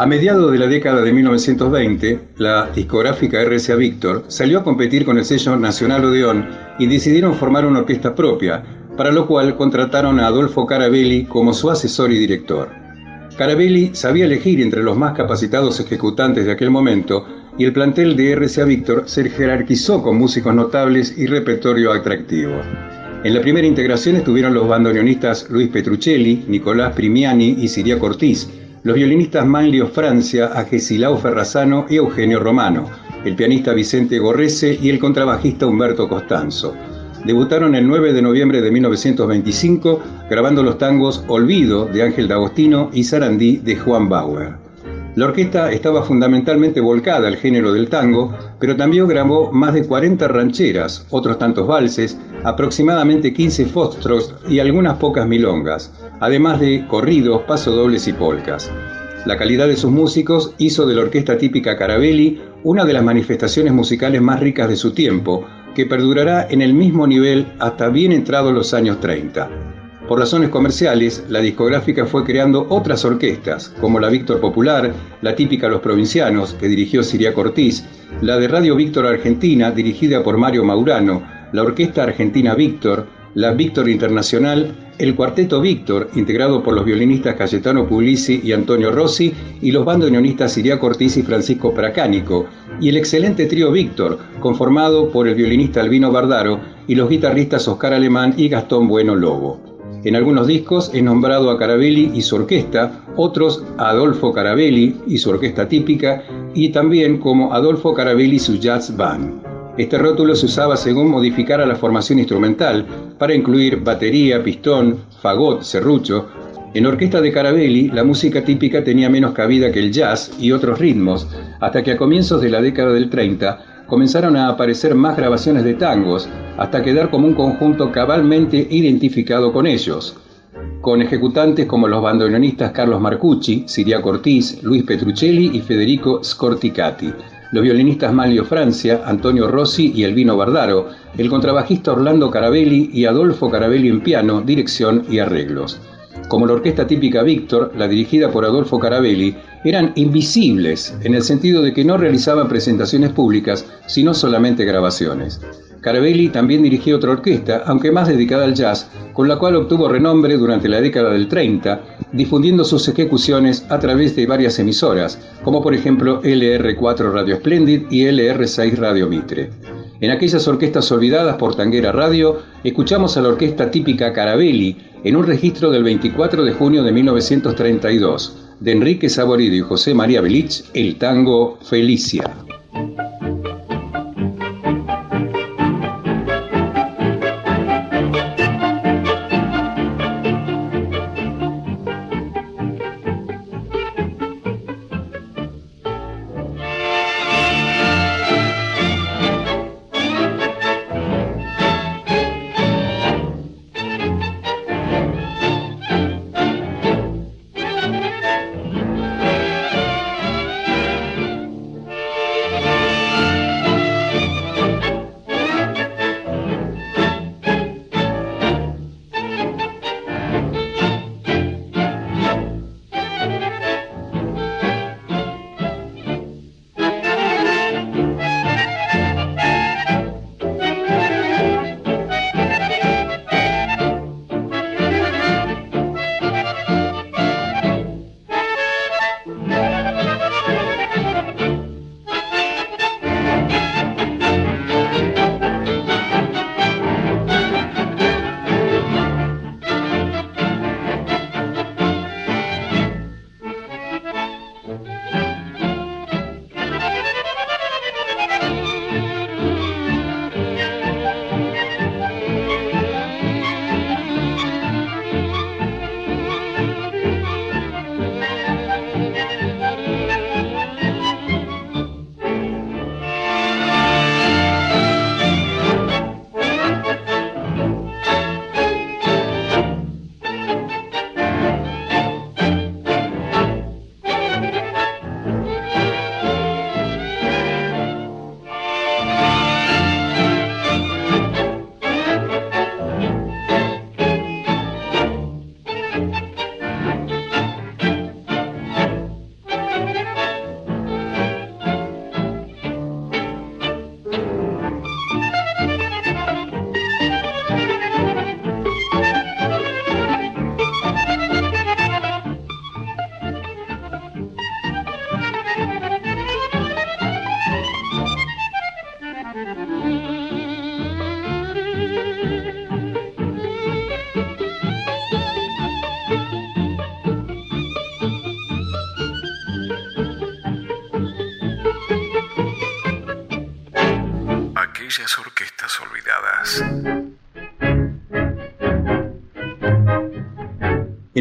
A mediados de la década de 1920, la discográfica RCA Victor salió a competir con el sello Nacional Odeón y decidieron formar una orquesta propia, para lo cual contrataron a Adolfo Carabelli como su asesor y director. Carabelli sabía elegir entre los más capacitados ejecutantes de aquel momento y el plantel de RCA Victor se jerarquizó con músicos notables y repertorio atractivo. En la primera integración estuvieron los bandoneonistas Luis Petruccelli, Nicolás Primiani y Siria Cortiz, los violinistas Manlio Francia, Agesilao Ferrazano y Eugenio Romano, el pianista Vicente Gorrese y el contrabajista Humberto Costanzo. Debutaron el 9 de noviembre de 1925 grabando los tangos Olvido de Ángel D'Agostino y Sarandí de Juan Bauer. La orquesta estaba fundamentalmente volcada al género del tango, pero también grabó más de 40 rancheras, otros tantos valses, aproximadamente 15 fostros y algunas pocas milongas además de corridos, pasodobles y polcas. La calidad de sus músicos hizo de la orquesta típica Carabelli una de las manifestaciones musicales más ricas de su tiempo, que perdurará en el mismo nivel hasta bien entrados los años 30. Por razones comerciales, la discográfica fue creando otras orquestas, como la Víctor Popular, la típica Los Provincianos, que dirigió Siria Cortiz, la de Radio Víctor Argentina, dirigida por Mario Maurano, la Orquesta Argentina Víctor, la Víctor Internacional, el Cuarteto Víctor, integrado por los violinistas Cayetano Puglisi y Antonio Rossi, y los bandoneonistas Siria Cortiz y Francisco Pracánico, y el excelente trío Víctor, conformado por el violinista Albino Bardaro y los guitarristas Oscar Alemán y Gastón Bueno Lobo. En algunos discos he nombrado a Carabelli y su orquesta, otros a Adolfo Carabelli y su orquesta típica, y también como Adolfo Carabelli y su jazz band. Este rótulo se usaba según modificara la formación instrumental para incluir batería, pistón, fagot, serrucho. En orquesta de Carabelli, la música típica tenía menos cabida que el jazz y otros ritmos, hasta que a comienzos de la década del 30 comenzaron a aparecer más grabaciones de tangos, hasta quedar como un conjunto cabalmente identificado con ellos, con ejecutantes como los bandoneonistas Carlos Marcucci, Siria Cortiz, Luis Petruccelli y Federico Scorticati los violinistas Manlio Francia, Antonio Rossi y Elvino Bardaro, el contrabajista Orlando Carabelli y Adolfo Carabelli en piano, dirección y arreglos. Como la orquesta típica Víctor, la dirigida por Adolfo Carabelli, eran invisibles en el sentido de que no realizaban presentaciones públicas, sino solamente grabaciones. Carabelli también dirigió otra orquesta, aunque más dedicada al jazz, con la cual obtuvo renombre durante la década del 30, difundiendo sus ejecuciones a través de varias emisoras, como por ejemplo LR4 Radio Splendid y LR6 Radio Mitre. En aquellas orquestas olvidadas por Tanguera Radio, escuchamos a la orquesta típica Carabelli en un registro del 24 de junio de 1932, de Enrique Saborido y José María Belich, el tango Felicia.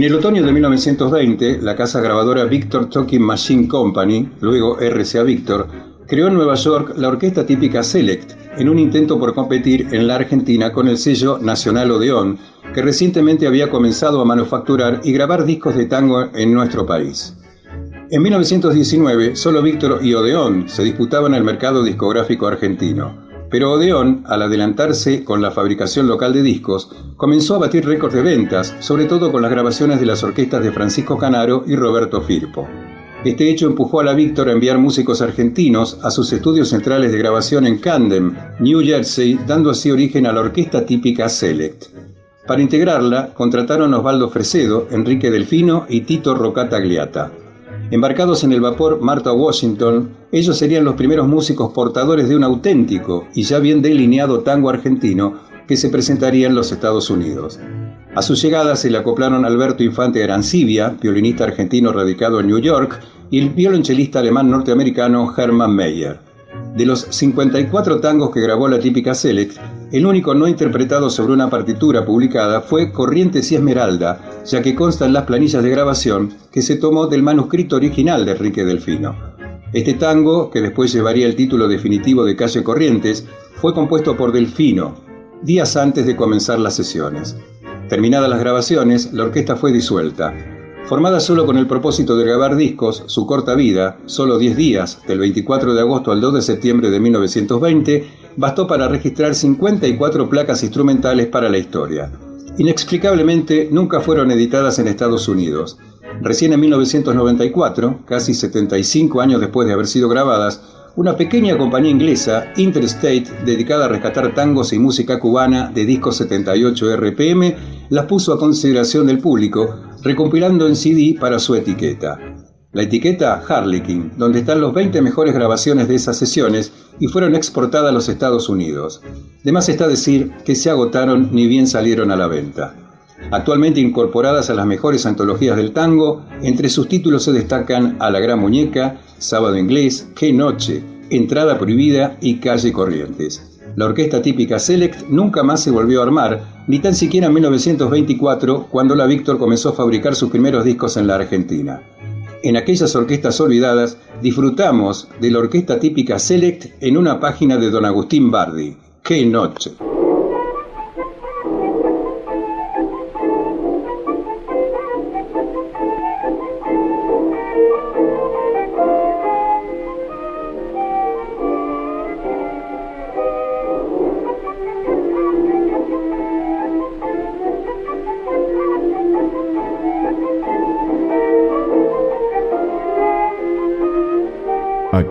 El otoño de 1920, la casa grabadora Victor Talking Machine Company, luego RCA Victor, creó en Nueva York la orquesta típica Select, en un intento por competir en la Argentina con el sello Nacional Odeón, que recientemente había comenzado a manufacturar y grabar discos de tango en nuestro país. En 1919, solo Víctor y Odeón se disputaban el mercado discográfico argentino. Pero Odeón, al adelantarse con la fabricación local de discos, comenzó a batir récords de ventas, sobre todo con las grabaciones de las orquestas de Francisco Canaro y Roberto Firpo. Este hecho empujó a la Víctor a enviar músicos argentinos a sus estudios centrales de grabación en Camden, New Jersey, dando así origen a la orquesta típica Select. Para integrarla, contrataron Osvaldo Fresedo, Enrique Delfino y Tito Rocatagliata. Embarcados en el vapor Martha Washington, ellos serían los primeros músicos portadores de un auténtico y ya bien delineado tango argentino que se presentaría en los Estados Unidos. A su llegada se le acoplaron Alberto Infante Arancibia, violinista argentino radicado en New York, y el violonchelista alemán norteamericano Hermann Meyer. De los 54 tangos que grabó la típica Select, el único no interpretado sobre una partitura publicada fue Corrientes y Esmeralda, ya que consta en las planillas de grabación que se tomó del manuscrito original de Enrique Delfino. Este tango, que después llevaría el título definitivo de Calle Corrientes, fue compuesto por Delfino, días antes de comenzar las sesiones. Terminadas las grabaciones, la orquesta fue disuelta. Formada solo con el propósito de grabar discos, su corta vida, solo 10 días, del 24 de agosto al 2 de septiembre de 1920, bastó para registrar 54 placas instrumentales para la historia. Inexplicablemente, nunca fueron editadas en Estados Unidos. Recién en 1994, casi 75 años después de haber sido grabadas, una pequeña compañía inglesa, Interstate, dedicada a rescatar tangos y música cubana de disco 78 RPM, las puso a consideración del público, recompilando en CD para su etiqueta. La etiqueta Harlequin, donde están los 20 mejores grabaciones de esas sesiones y fueron exportadas a los Estados Unidos. De más está decir que se agotaron ni bien salieron a la venta. Actualmente incorporadas a las mejores antologías del tango, entre sus títulos se destacan A la Gran Muñeca, Sábado Inglés, Qué Noche, Entrada Prohibida y Calle Corrientes. La orquesta típica Select nunca más se volvió a armar, ni tan siquiera en 1924, cuando la Víctor comenzó a fabricar sus primeros discos en la Argentina. En aquellas orquestas olvidadas, disfrutamos de la orquesta típica Select en una página de don Agustín Bardi. ¡Qué noche!